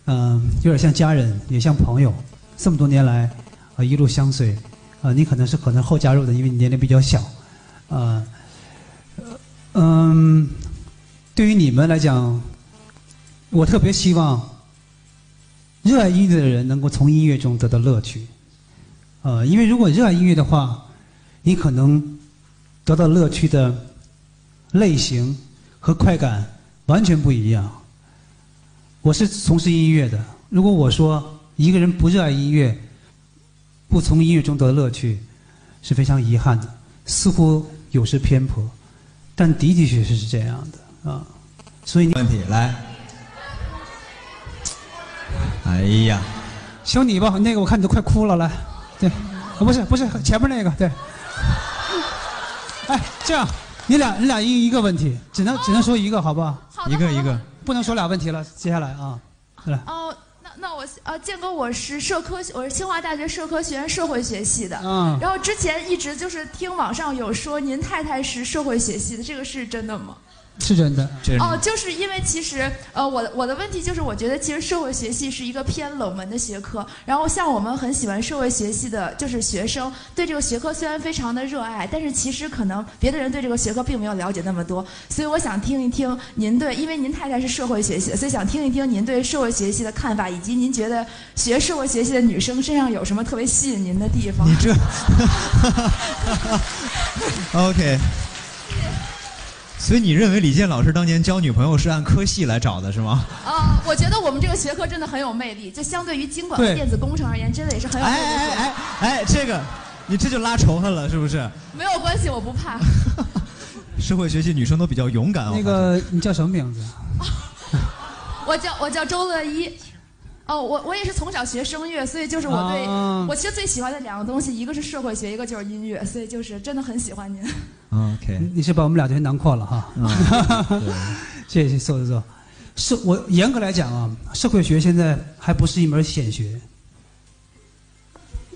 嗯，有点像家人，也像朋友。这么多年来，啊，一路相随，啊，你可能是可能后加入的，因为你年龄比较小，啊，嗯，对于你们来讲，我特别希望热爱音乐的人能够从音乐中得到乐趣，呃，因为如果热爱音乐的话，你可能得到乐趣的类型和快感完全不一样。我是从事音乐的，如果我说一个人不热爱音乐，不从音乐中得乐趣，是非常遗憾的，似乎有失偏颇，但的的确确是这样的啊。所以你问题来。哎呀，小你吧，那个我看你都快哭了，来，对，不是不是前面那个对。哎，这样，你俩你俩一一个问题，只能只能说一个，好不好？一个一个。不能说俩问题了。接下来啊，来，哦，那那我呃，建哥，我是社科，我是清华大学社科学院社会学系的。嗯然后之前一直就是听网上有说您太太是社会学系的，这个是真的吗？是真的。这哦，就是因为其实呃，我的我的问题就是，我觉得其实社会学系是一个偏冷门的学科。然后像我们很喜欢社会学系的，就是学生对这个学科虽然非常的热爱，但是其实可能别的人对这个学科并没有了解那么多。所以我想听一听您对，因为您太太是社会学系的，所以想听一听您对社会学系的看法，以及您觉得学社会学系的女生身上有什么特别吸引您的地方？你 [LAUGHS] 这，[LAUGHS] OK。所以你认为李健老师当年交女朋友是按科系来找的是吗？啊、我觉得我们这个学科真的很有魅力，就相对于经管和电子工程而言，真的也是很有魅力。哎哎哎哎，这个，你这就拉仇恨了是不是？没有关系，我不怕。[LAUGHS] 社会学系女生都比较勇敢。那个你叫什么名字？[LAUGHS] 我叫我叫周乐一。哦，我我也是从小学声乐，所以就是我对、啊我其实最喜欢的两个东西，一个是社会学，一个就是音乐，所以就是真的很喜欢您。OK，你是把我们俩全囊括了哈。[LAUGHS] 谢谢坐坐坐。是我严格来讲啊，社会学现在还不是一门显学。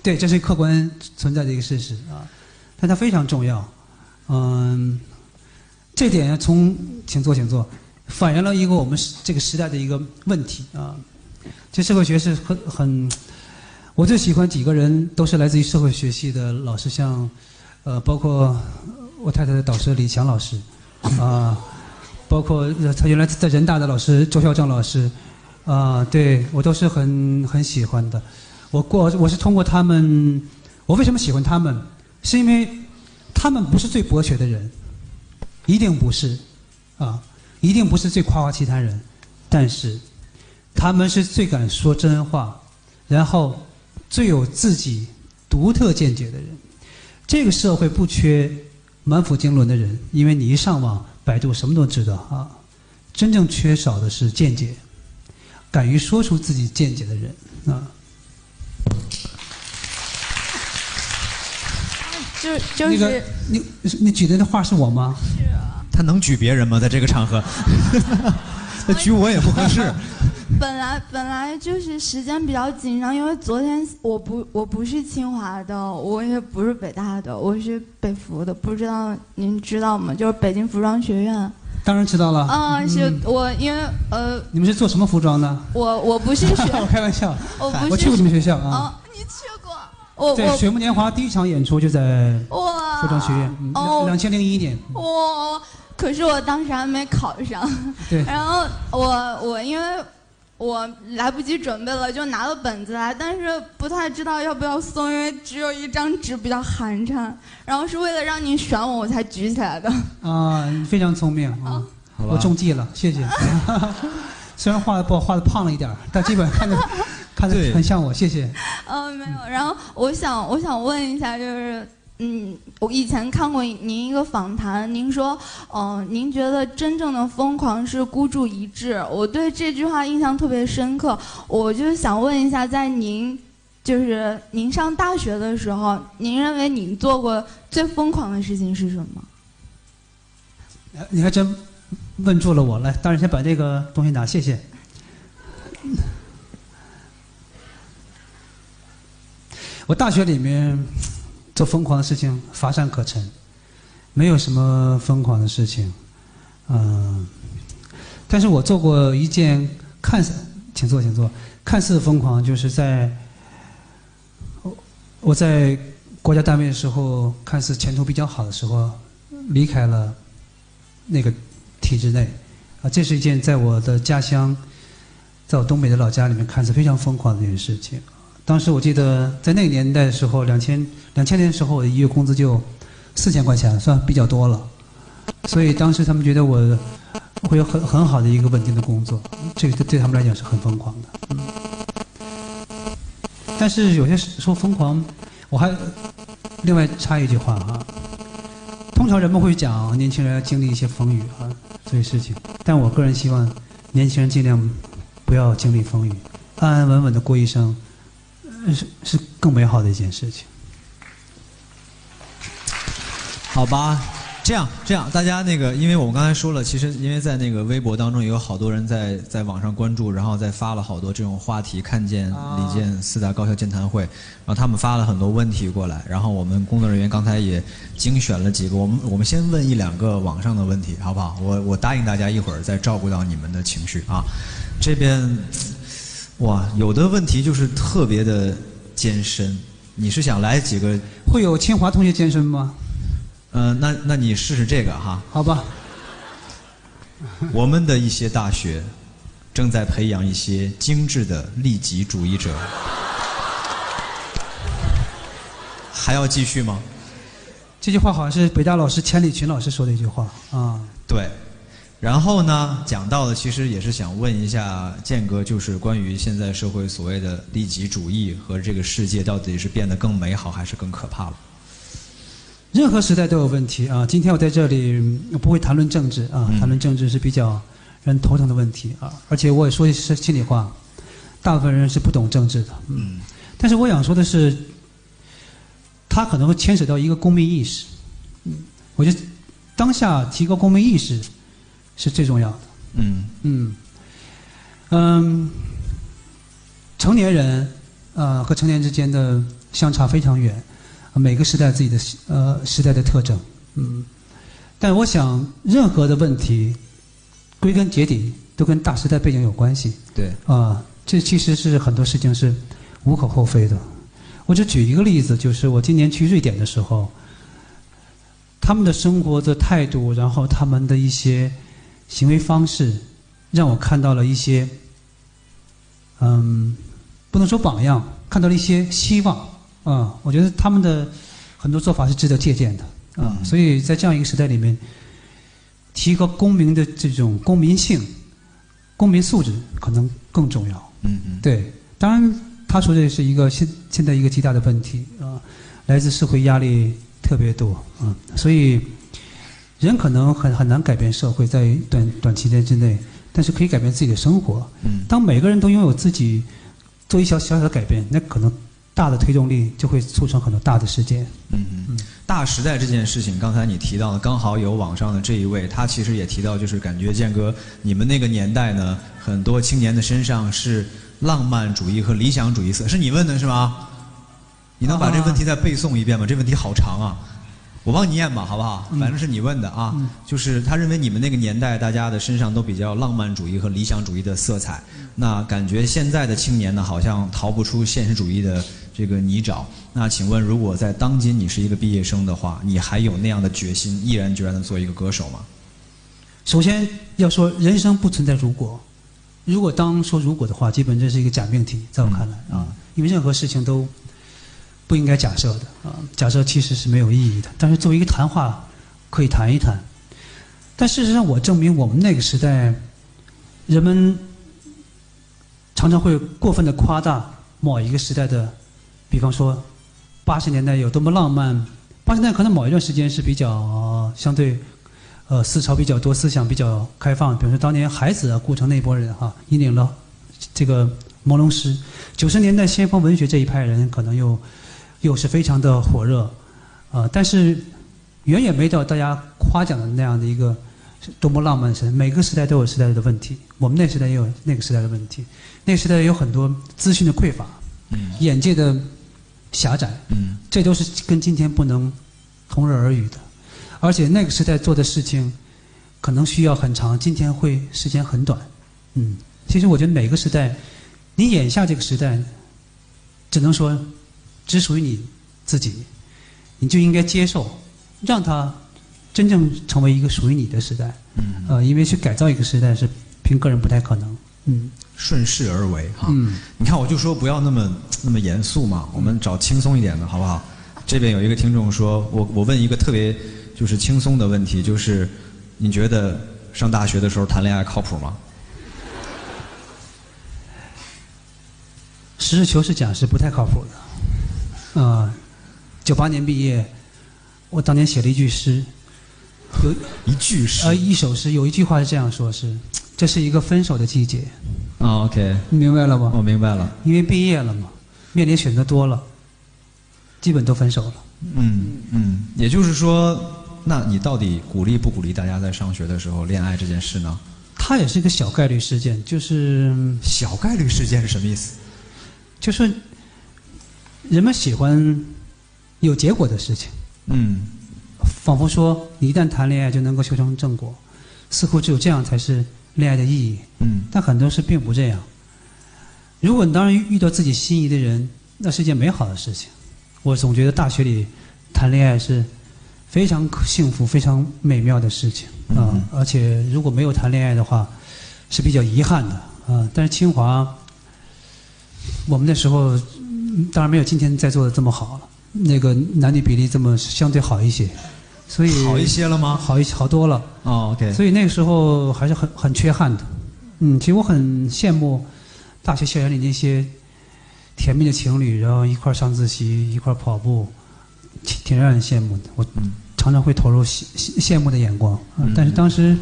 对，这是客观存在的一个事实啊，但它非常重要。嗯，这点从请坐请坐，反映了一个我们这个时代的一个问题啊。这社会学是很很，我最喜欢几个人都是来自于社会学系的老师，像呃，包括我太太的导师李强老师，啊、包括他原来在人大的老师周孝正老师，啊、对我都是很很喜欢的。我过我是通过他们，我为什么喜欢他们？是因为他们不是最博学的人，一定不是，啊，一定不是最夸夸其谈人，但是他们是最敢说真话，然后最有自己独特见解的人。这个社会不缺满腹经纶的人，因为你一上网百度什么都知道啊。真正缺少的是见解，敢于说出自己见解的人啊。就就那个你你举的那话是我吗？是啊他能举别人吗？在这个场合，[LAUGHS] 他举我也不合适。本来本来就是时间比较紧张，因为昨天我不我不是清华的，我也不是北大的，我是北服的，不知道您知道吗？就是北京服装学院。当然知道了。嗯，是嗯我因为呃，你们是做什么服装的？我我不是学，[LAUGHS] 我开玩笑，我不是我去过你们学校啊。哦，你去过？我在我水木年华第一场演出就在哇服装学院，嗯哦两千零一年。哇可是我当时还没考上，对然后我我因为我来不及准备了，就拿了本子来，但是不太知道要不要送，因为只有一张纸比较寒碜。然后是为了让您选我，我才举起来的。[LAUGHS] 啊，你非常聪明啊，我中计了，谢谢。[LAUGHS] 虽然画的不好画的胖了一点，但基本上看着 [LAUGHS] 看着很像我，谢谢。嗯，没有。然后我想我想问一下，就是。嗯，我以前看过您一个访谈，您说，嗯、您觉得真正的疯狂是孤注一掷。我对这句话印象特别深刻，我就想问一下，在您就是您上大学的时候，您认为您做过最疯狂的事情是什么？你还真问住了我，来，当然先把这个东西拿，谢谢。[LAUGHS] 我大学里面做疯狂的事情乏善可陈，没有什么疯狂的事情，嗯、但是我做过一件看似，请坐，请坐，看似疯狂，就是在我我在国家单位的时候，看似前途比较好的时候，离开了那个体制内，啊，这是一件在我的家乡，在我东北的老家里面看似非常疯狂的一件事情。当时我记得在那个年代的时候，两千两千年的时候，我的一月工资就四千块钱，算比较多了。所以当时他们觉得我会有很很好的一个稳定的工作，这个对他们来讲是很疯狂的。嗯。但是有些时候疯狂，我还另外插一句话哈、通常人们会讲年轻人要经历一些风雨啊这些事情，但我个人希望年轻人尽量不要经历风雨，安安稳稳的过一生，是是更美好的一件事情。好吧，这样这样，大家那个，因为我们刚才说了，其实因为在那个微博当中也有好多人在在网上关注，然后再发了好多这种话题，看见李健四大高校健谈会，然后他们发了很多问题过来，然后我们工作人员刚才也精选了几个，我们我们先问一两个网上的问题，好不好？我我答应大家一会儿再照顾到你们的情绪啊。这边，哇，有的问题就是特别的艰深，你是想来几个？会有清华同学健身吗？嗯、那那你试试这个哈。好吧，我们的一些大学正在培养一些精致的利己主义者，还要继续吗？这句话好像是北大老师钱理群老师说的一句话啊。对。然后呢，讲到的其实也是想问一下建哥，就是关于现在社会所谓的利己主义和这个世界到底是变得更美好还是更可怕了？任何时代都有问题啊！今天我在这里嗯不会谈论政治啊，嗯谈论政治是比较让人头疼的问题啊。而且我也说的是心里话，大部分人是不懂政治的。嗯，但是我想说的是，它可能会牵扯到一个公民意识。嗯，我觉得当下提高公民意识是最重要的。嗯。嗯，嗯，成年人呃和成年之间的相差非常远，每个时代自己的呃时代的特征，嗯，但我想任何的问题归根结底都跟大时代背景有关系。对，啊、这其实是很多事情是无可厚非的。我只举一个例子，就是我今年去瑞典的时候，他们的生活的态度，然后他们的一些行为方式，让我看到了一些，嗯，不能说榜样，看到了一些希望啊、我觉得他们的很多做法是值得借鉴的啊、嗯所以在这样一个时代里面，提高公民的这种公民性、公民素质可能更重要。嗯嗯，对，当然他说这是一个现现在一个极大的问题啊，来自社会压力特别多啊，所以人可能很很难改变社会在短短期间之内，但是可以改变自己的生活。嗯当每个人都拥有自己做一小小小的改变，那可能大的推动力就会促成很多大的事件。嗯嗯，大时代这件事情，刚才你提到的，刚好有网上的这一位，他其实也提到，就是感觉建哥，你们那个年代呢，很多青年的身上是浪漫主义和理想主义色，是你问的是吗？你能把这问题再背诵一遍吗？这问题好长啊，我帮你念吧，好不好？反正是你问的啊，就是他认为你们那个年代大家的身上都比较浪漫主义和理想主义的色彩，那感觉现在的青年呢，好像逃不出现实主义的这个泥沼。那请问，如果在当今你是一个毕业生的话，你还有那样的决心，毅然决然的做一个歌手吗？首先要说，人生不存在如果。如果当说如果的话，基本这是一个假命题，在我看来啊，因为任何事情都不应该假设的啊，假设其实是没有意义的。但是作为一个谈话，可以谈一谈。但事实上，我证明我们那个时代，人们常常会过分的夸大某一个时代的，比方说八十年代有多么浪漫，八十年代可能某一段时间是比较、相对呃思潮比较多、思想比较开放。比如说当年海子啊、顾城那波人哈、引领了这个朦胧诗。九十年代先锋文学这一派人可能又又是非常的火热，呃、但是远远没到大家夸奖的那样的一个多么浪漫的时代。每个时代都有时代的问题，我们那时代也有那个时代的问题。那个时代有很多资讯的匮乏，嗯眼界的狭窄，嗯这都是跟今天不能同日而语的。而且那个时代做的事情，可能需要很长，今天会时间很短。嗯，其实我觉得每个时代，你眼下这个时代，只能说只属于你自己，你就应该接受，让它真正成为一个属于你的时代。嗯，呃，因为去改造一个时代是凭个人不太可能。嗯顺势而为哈。嗯，你看，我就说不要那么那么严肃嘛，我们找轻松一点的，好不好？这边有一个听众说，我我问一个特别就是轻松的问题，就是你觉得上大学的时候谈恋爱靠谱吗？实事求是讲是不太靠谱的。呃，九八年毕业，我当年写了一句诗，有一句诗呃一首诗，有一句话是这样说：是这是一个分手的季节。啊，OK，你明白了吗？我明白了。因为毕业了嘛，面临选择多了，基本都分手了。嗯嗯，也就是说，那你到底鼓励不鼓励大家在上学的时候恋爱这件事呢？它也是一个小概率事件，就是小概率事件是什么意思？就是人们喜欢有结果的事情，嗯，仿佛说你一旦谈恋爱就能够修成正果，似乎只有这样才是恋爱的意义。嗯，但很多事并不这样。如果你当然遇到自己心仪的人，那是件美好的事情。我总觉得大学里谈恋爱是非常幸福、非常美妙的事情啊、嗯而且如果没有谈恋爱的话，是比较遗憾的啊、但是清华，我们那时候嗯当然没有今天在座的这么好了，那个男女比例这么相对好一些，所以好一些了吗？好一好多了。哦，OK，所以那个时候还是很很缺憾的。嗯，其实我很羡慕大学校园里那些甜蜜的情侣，然后一块儿上自习，一块儿跑步，挺挺让人羡慕的。我嗯常常会投入羡羡羡慕的眼光，但是当时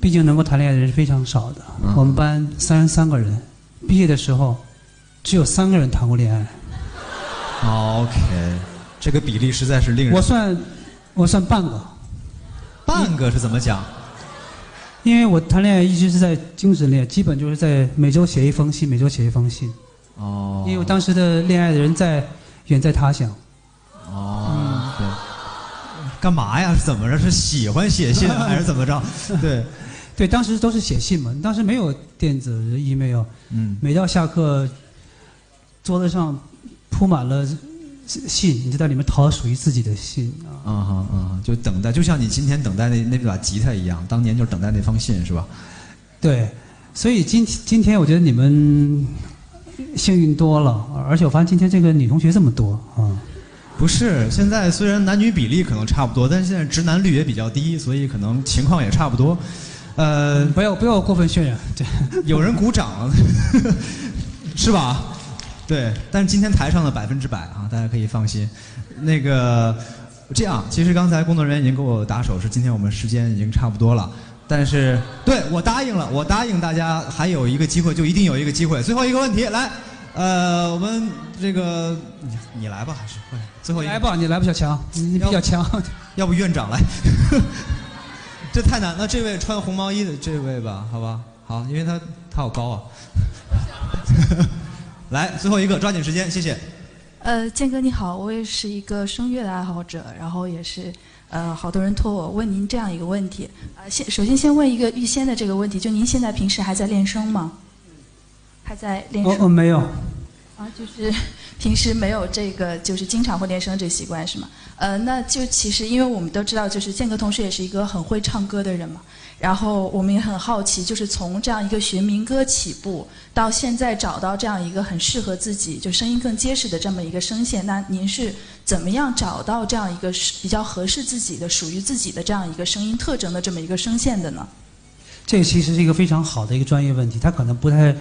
毕竟能够谈恋爱的人是非常少的。嗯我们班三十三个人，毕业的时候只有三个人谈过恋爱。哦，OK，这个比例实在是令人我算我算半个，半个是怎么讲？因为我谈恋爱一直是在精神恋爱，基本就是在每周写一封信，每周写一封信。哦，因为我当时的恋爱的人在远在他乡，哦，对，干嘛呀？是怎么着？是喜欢写信还是怎么着？[LAUGHS] 对，对，当时都是写信嘛，当时没有电子 email，嗯，每到下课，桌子上铺满了信，你就在里面淘属于自己的信啊。啊哈啊哈，就等待，就像你今天等待那那把吉他一样，当年就等待那封信是吧？对，所以今今天我觉得你们幸运多了，而且我发现今天这个女同学这么多啊。不是，现在虽然男女比例可能差不多，但是现在直男率也比较低，所以可能情况也差不多。呃，不要不要过分渲染，对，有人鼓掌，[LAUGHS] 是吧？对，但是今天台上的百分之百啊，大家可以放心。那个这样，其实刚才工作人员已经给我打手势，今天我们时间已经差不多了。但是对我答应了，我答应大家还有一个机会，就一定有一个机会。最后一个问题，来，呃，我们这个你你来吧，还是快点最后一个来吧，你来吧，小强，你你比较强。[LAUGHS] 要不院长来？[LAUGHS] 这太难。了这位穿红毛衣的这位吧，好吧，好，因为他他好高啊。来，最后一个，抓紧时间，谢谢。呃，建哥你好，我也是一个声乐的爱好者，然后也是呃，好多人托我问您这样一个问题。呃，先首先先问一个预先的这个问题，就您现在平时还在练声吗？还在练声？哦哦，没有，啊，就是平时没有这个，就是经常会练声这个习惯是吗？呃，那就其实因为我们都知道，就是建哥同学也是一个很会唱歌的人嘛。然后我们也很好奇，就是从这样一个学民歌起步，到现在找到这样一个很适合自己，就声音更结实的这么一个声线，那您是怎么样找到这样一个比较合适自己的、属于自己的这样一个声音特征的这么一个声线的呢？这个其实是一个非常好的一个专业问题，它可能不太，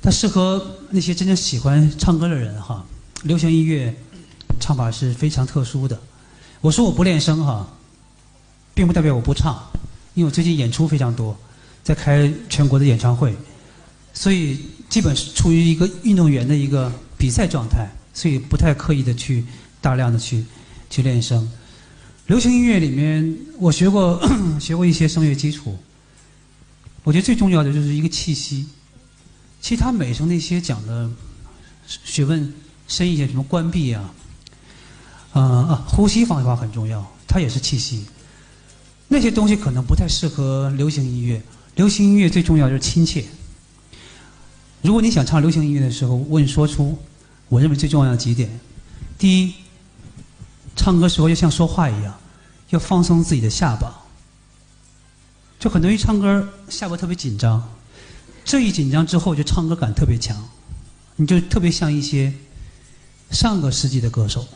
它适合那些真正喜欢唱歌的人哈。流行音乐唱法是非常特殊的。我说我不练声哈，并不代表我不唱，因为我最近演出非常多，在开全国的演唱会，所以基本是处于一个运动员的一个比赛状态，所以不太刻意的去大量的去去练声。流行音乐里面，我学过 [COUGHS] 学过一些声乐基础。我觉得最重要的就是一个气息。其他美声那些讲的学问深一些，什么关闭啊，啊、啊，呼吸方法很重要，它也是气息。那些东西可能不太适合流行音乐。流行音乐最重要就是亲切。如果你想唱流行音乐的时候，问说出我认为最重要的几点：第一，唱歌时候要像说话一样，要放松自己的下巴。就很多人一唱歌下巴特别紧张，这一紧张之后就唱歌感特别强，你就特别像一些上个世纪的歌手，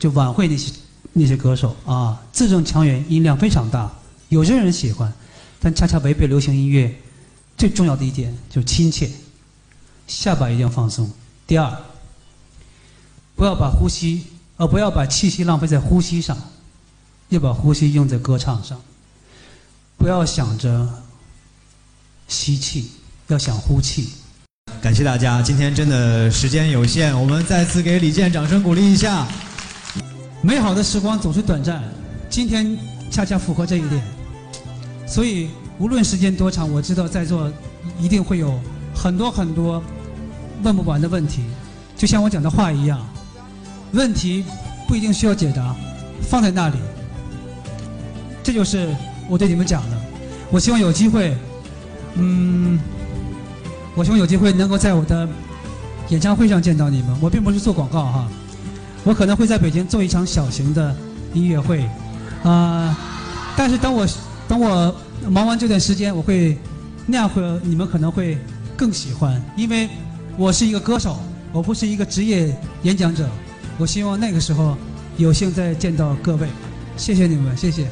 就晚会那些那些歌手啊，字正腔圆，音量非常大，有些人喜欢，但恰恰违背流行音乐最重要的一点就是亲切，下巴一定要放松。第二，不要把呼吸，呃，不要把气息浪费在呼吸上，要把呼吸用在歌唱上。不要想着吸气，要想呼气。感谢大家，今天真的时间有限，我们再次给李健掌声鼓励一下。美好的时光总是短暂，今天恰恰符合这一点，所以无论时间多长，我知道在座一定会有很多很多问不完的问题，就像我讲的话一样，问题不一定需要解答，放在那里，这就是我对你们讲的。我希望有机会，嗯，我希望有机会能够在我的演唱会上见到你们。我并不是做广告哈，我可能会在北京做一场小型的音乐会，啊、但是等我等我忙完这段时间，我会那样会你们可能会更喜欢，因为我是一个歌手，我不是一个职业演讲者。我希望那个时候有幸再见到各位，谢谢你们，谢谢。